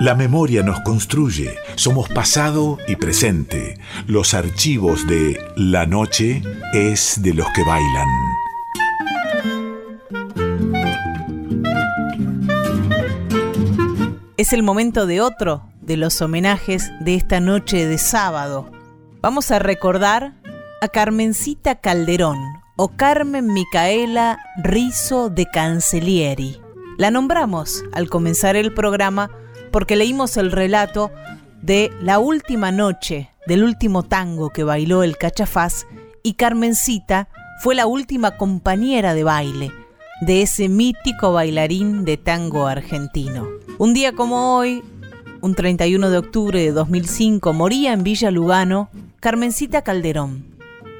La memoria nos construye, somos pasado y presente. Los archivos de La Noche es de los que bailan. Es el momento de otro de los homenajes de esta noche de sábado. Vamos a recordar a Carmencita Calderón o Carmen Micaela Rizo de Cancellieri. La nombramos al comenzar el programa porque leímos el relato de la última noche del último tango que bailó el cachafaz y Carmencita fue la última compañera de baile de ese mítico bailarín de tango argentino. Un día como hoy, un 31 de octubre de 2005, moría en Villa Lugano Carmencita Calderón.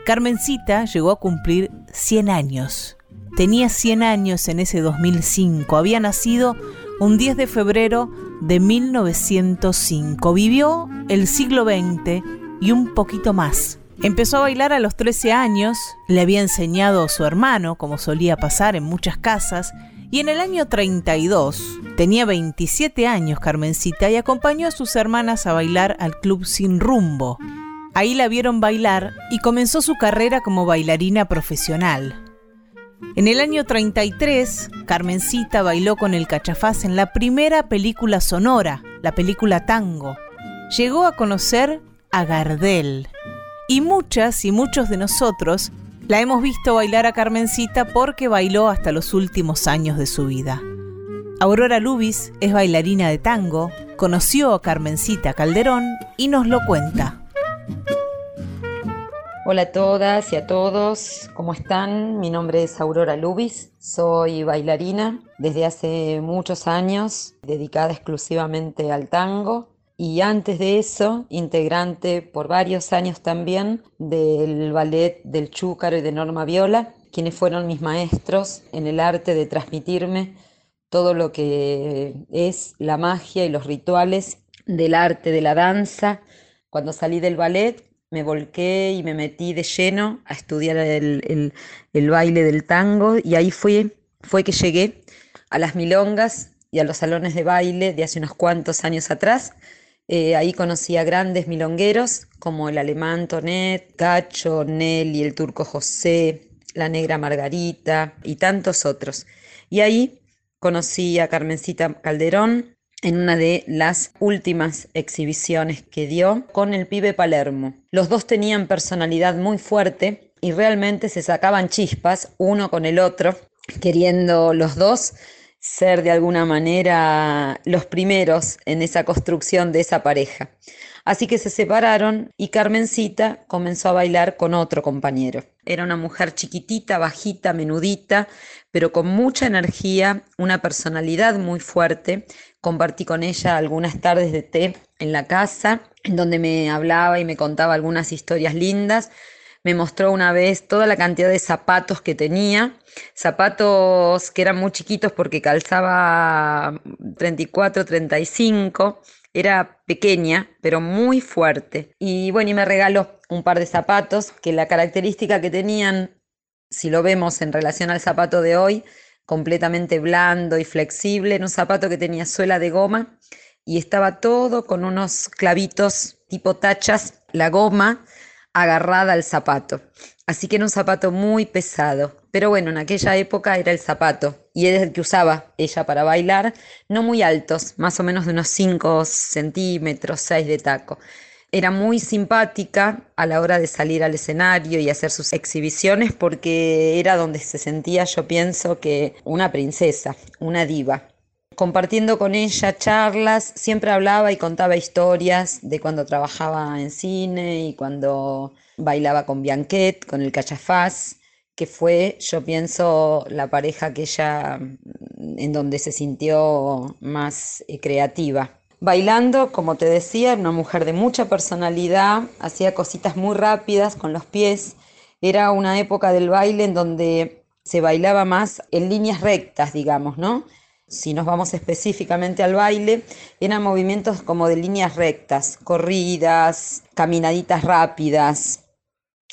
Carmencita llegó a cumplir 100 años. Tenía 100 años en ese 2005. Había nacido un 10 de febrero de 1905. Vivió el siglo XX y un poquito más. Empezó a bailar a los 13 años, le había enseñado su hermano, como solía pasar en muchas casas, y en el año 32, tenía 27 años Carmencita y acompañó a sus hermanas a bailar al club Sin Rumbo. Ahí la vieron bailar y comenzó su carrera como bailarina profesional. En el año 33, Carmencita bailó con el cachafaz en la primera película sonora, la película Tango. Llegó a conocer a Gardel. Y muchas y muchos de nosotros la hemos visto bailar a Carmencita porque bailó hasta los últimos años de su vida. Aurora Lubis es bailarina de tango, conoció a Carmencita Calderón y nos lo cuenta. Hola a todas y a todos, ¿cómo están? Mi nombre es Aurora Lubis, soy bailarina desde hace muchos años, dedicada exclusivamente al tango y antes de eso, integrante por varios años también del ballet del Chúcaro y de Norma Viola, quienes fueron mis maestros en el arte de transmitirme todo lo que es la magia y los rituales del arte de la danza. Cuando salí del ballet me volqué y me metí de lleno a estudiar el, baile del tango y ahí fue, fue que llegué a las milongas y a los salones de baile de hace unos cuantos años atrás. Eh, ahí conocí a grandes milongueros como el alemán Tonet, Gacho, Nelly, el turco José, la negra Margarita y tantos otros. Y ahí conocí a Carmencita Calderón, en una de las últimas exhibiciones que dio con el pibe Palermo. Los dos tenían personalidad muy fuerte y realmente se sacaban chispas uno con el otro, queriendo los dos ser de alguna manera los primeros en esa construcción de esa pareja. Así que se separaron y Carmencita comenzó a bailar con otro compañero. Era una mujer chiquitita, bajita, menudita, pero con mucha energía, una personalidad muy fuerte. Compartí con ella algunas tardes de té en la casa, en donde me hablaba y me contaba algunas historias lindas. Me mostró una vez toda la cantidad de zapatos que tenía, zapatos que eran muy chiquitos porque calzaba 34, 35 era pequeña, pero muy fuerte. Y bueno, y me regaló un par de zapatos que la característica que tenían, si lo vemos en relación al zapato de hoy, completamente blando y flexible, era un zapato que tenía suela de goma y estaba todo con unos clavitos tipo tachas, la goma agarrada al zapato. Así que era un zapato muy pesado. Pero bueno, en aquella época era el zapato y era el que usaba ella para bailar, no muy altos, más o menos de unos 5 centímetros, 6 de taco. Era muy simpática a la hora de salir al escenario y hacer sus exhibiciones porque era donde se sentía, yo pienso, que una princesa, una diva compartiendo con ella charlas, siempre hablaba y contaba historias de cuando trabajaba en cine y cuando bailaba con Bianquet, con el cachafaz, que fue, yo pienso, la pareja que ella, en donde se sintió más eh, creativa. Bailando, como te decía, una mujer de mucha personalidad, hacía cositas muy rápidas con los pies. Era una época del baile en donde se bailaba más en líneas rectas, digamos, ¿no? Si nos vamos específicamente al baile, eran movimientos como de líneas rectas, corridas, caminaditas rápidas.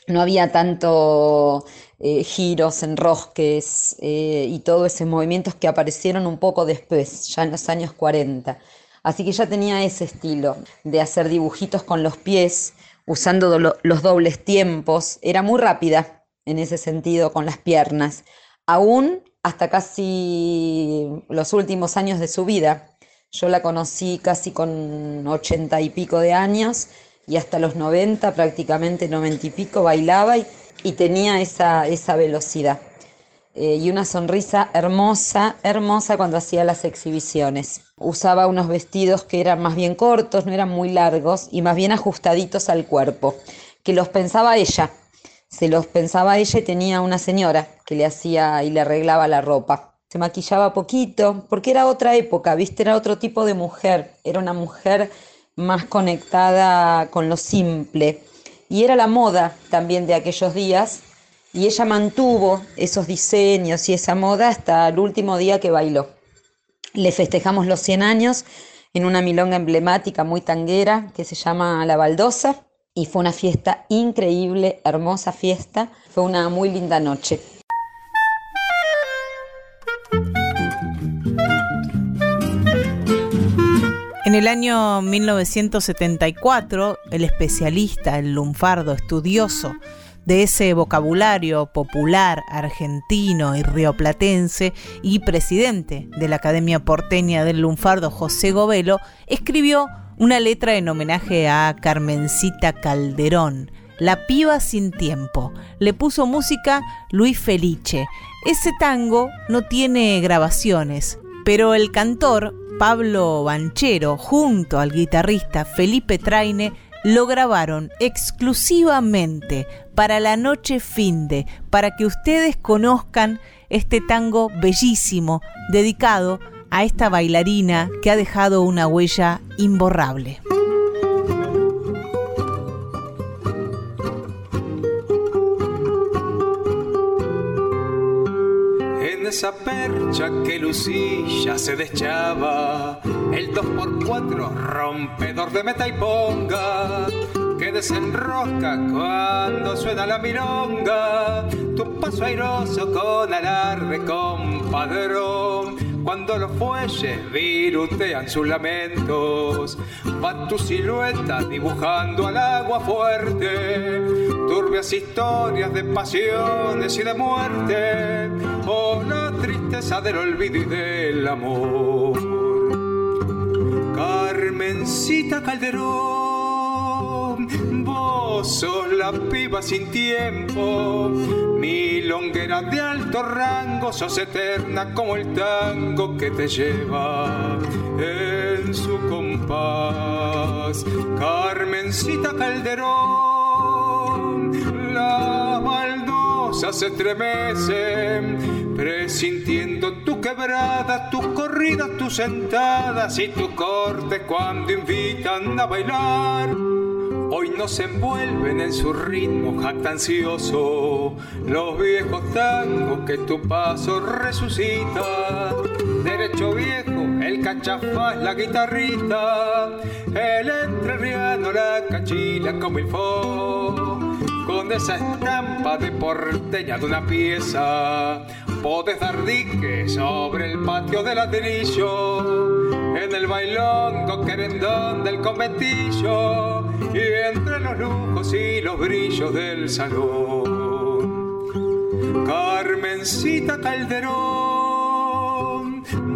No había tanto eh, giros, enrosques eh, y todos esos movimientos que aparecieron un poco después, ya en los años 40. Así que ella tenía ese estilo de hacer dibujitos con los pies, usando los dobles tiempos. Era muy rápida en ese sentido con las piernas, aún hasta casi los últimos años de su vida. Yo la conocí casi con ochenta y pico de años y hasta los noventa, prácticamente noventa y pico, bailaba y, tenía esa, esa velocidad. Eh, y una sonrisa hermosa, hermosa cuando hacía las exhibiciones. Usaba unos vestidos que eran más bien cortos, no eran muy largos y más bien ajustaditos al cuerpo, que los pensaba ella. Se los pensaba ella y tenía una señora que le hacía y le arreglaba la ropa. Se maquillaba poquito, porque era otra época, ¿viste? Era otro tipo de mujer. Era una mujer más conectada con lo simple. Y era la moda también de aquellos días, y ella mantuvo esos diseños y esa moda hasta el último día que bailó. Le festejamos los 100 años en una milonga emblemática muy tanguera que se llama La Baldosa y fue una fiesta increíble, hermosa fiesta, fue una muy linda noche. En el año 1974, el especialista, el lunfardo estudioso de ese vocabulario popular argentino y rioplatense y presidente de la Academia Porteña del Lunfardo José Govelo, escribió una letra en homenaje a Carmencita Calderón, La piba sin tiempo. Le puso música Luis Felice. Ese tango no tiene grabaciones, pero el cantor Pablo Banchero junto al guitarrista Felipe Traine lo grabaron exclusivamente para la noche finde, para que ustedes conozcan este tango bellísimo dedicado a esta bailarina que ha dejado una huella imborrable. Esa percha que Lucilla se deschaba, el 2x4 rompedor de meta y ponga que desenrosca cuando suena la milonga, tu paso airoso con alarde compadrón, cuando los fuelles virutean sus lamentos, va tu silueta dibujando al agua fuerte, turbias historias de pasiones y de muerte, o la tristeza del olvido y del amor. Carmencita Calderón Vos sos la piba sin tiempo, mi longuera de alto rango, sos eterna como el tango que te lleva en su compás. Carmencita Calderón, la baldosa se estremece, presintiendo tu quebrada, tu corrida, tus sentadas y tu corte cuando invitan a bailar nos envuelven en su ritmo jactancioso los viejos tangos que tu paso resucita. Derecho viejo, el cachafaz, la guitarrita, el entrerriano, la cachila como el fo. Con esa estampa de porteña de una pieza, podés dar dique sobre el patio de ladrillo, en el bailongo querendón del conventillo y entre los lujos y los brillos del salón. Carmencita Calderón,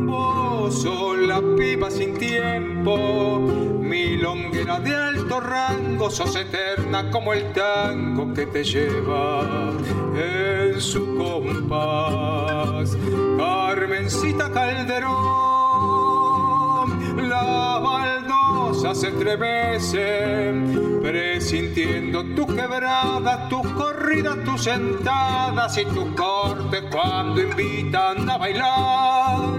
vos sos la piba sin tiempo, mi longuera de alto rango, sos eterna como el tango que te lleva en su compás. Carmencita Calderón, la se estremecen, presintiendo tu quebrada, tu corrida, tus sentadas y tu corte cuando invitan a bailar.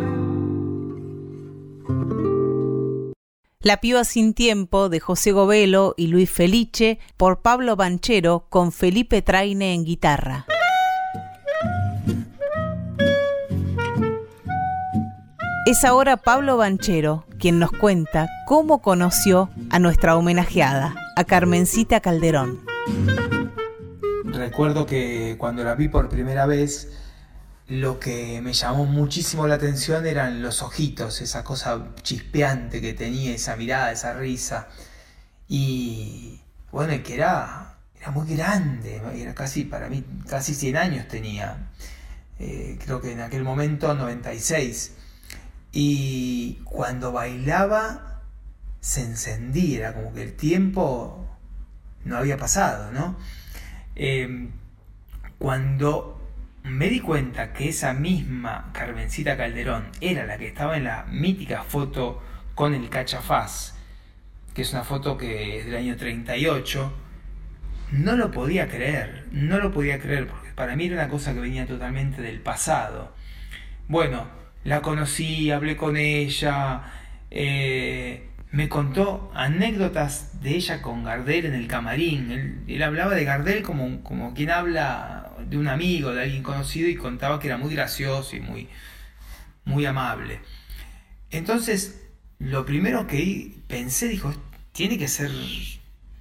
La piba sin tiempo de José Govelo y Luis Felice por Pablo Banchero con Felipe Traine en guitarra. Es ahora Pablo Banchero quien nos cuenta cómo conoció a nuestra homenajeada, a Carmencita Calderón. Recuerdo que cuando la vi por primera vez lo que me llamó muchísimo la atención eran los ojitos, esa cosa chispeante que tenía, esa mirada, esa risa. Y bueno, que era, era muy grande, era casi, para mí, casi 100 años tenía. Eh, creo que en aquel momento 96. Y cuando bailaba se encendía, como que el tiempo no había pasado, ¿no? Eh, cuando me di cuenta que esa misma Carmencita Calderón era la que estaba en la mítica foto con el cachafaz, que es una foto que es del año 38, no lo podía creer, no lo podía creer, porque para mí era una cosa que venía totalmente del pasado. Bueno, la conocí, hablé con ella, eh, me contó anécdotas de ella con Gardel en el camarín. Él, hablaba de Gardel como, como quien habla de un amigo, de alguien conocido, y contaba que era muy gracioso y muy, muy amable. Entonces, lo primero que pensé, dijo, tiene que ser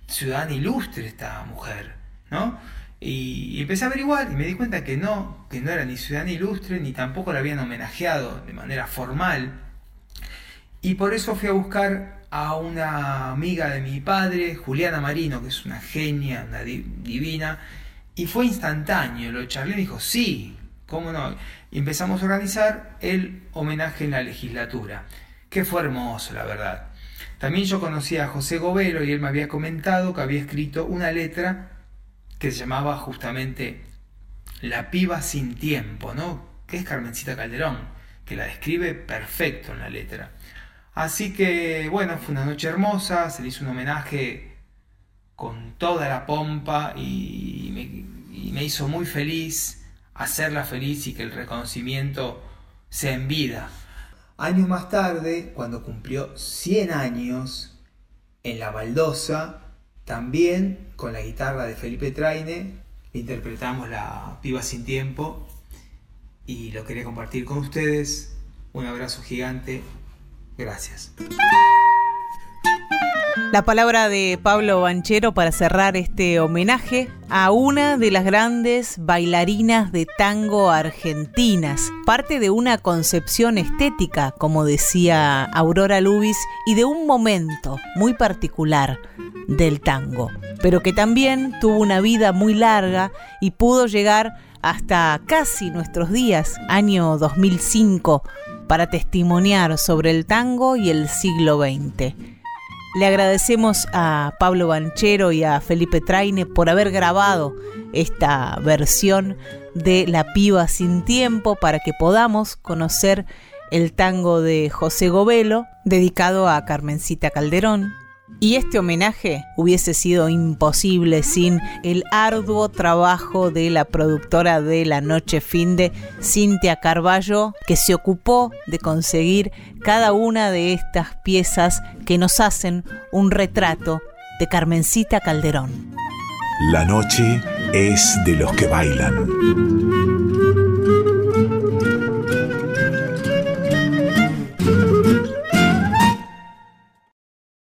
ciudadana ilustre esta mujer, ¿no? Y, empecé a averiguar y me di cuenta que no, que no era ni ciudadana ilustre, ni tampoco la habían homenajeado de manera formal. Y por eso fui a buscar a una amiga de mi padre, Juliana Marino, que es una genia, una divina, y fue instantáneo, lo charlé y dijo, sí, cómo no. Y empezamos a organizar el homenaje en la legislatura, que fue hermoso, la verdad. También yo conocí a José Gobero y él me había comentado que había escrito una letra que se llamaba justamente La piba sin tiempo, ¿no? Que es Carmencita Calderón, que la describe perfecto en la letra. Así que bueno, fue una noche hermosa, se le hizo un homenaje con toda la pompa y me, hizo muy feliz hacerla feliz y que el reconocimiento sea en vida. Años más tarde, cuando cumplió 100 años, en La Baldosa, también con la guitarra de Felipe Traine, interpretamos la Piba sin Tiempo y lo quería compartir con ustedes. Un abrazo gigante Gracias. La palabra de Pablo Banchero para cerrar este homenaje a una de las grandes bailarinas de tango argentinas, parte de una concepción estética, como decía Aurora Lubis, y de un momento muy particular del tango, pero que también tuvo una vida muy larga y pudo llegar hasta casi nuestros días, año 2005, para testimoniar sobre el tango y el siglo XX. Le agradecemos a Pablo Banchero y a Felipe Traine por haber grabado esta versión de La piba sin tiempo para que podamos conocer el tango de José Govelo dedicado a Carmencita Calderón, y este homenaje hubiese sido imposible sin el arduo trabajo de la productora de La Noche Finde, Cintia Carballo, que se ocupó de conseguir cada una de estas piezas que nos hacen un retrato de Carmencita Calderón. La noche es de los que bailan.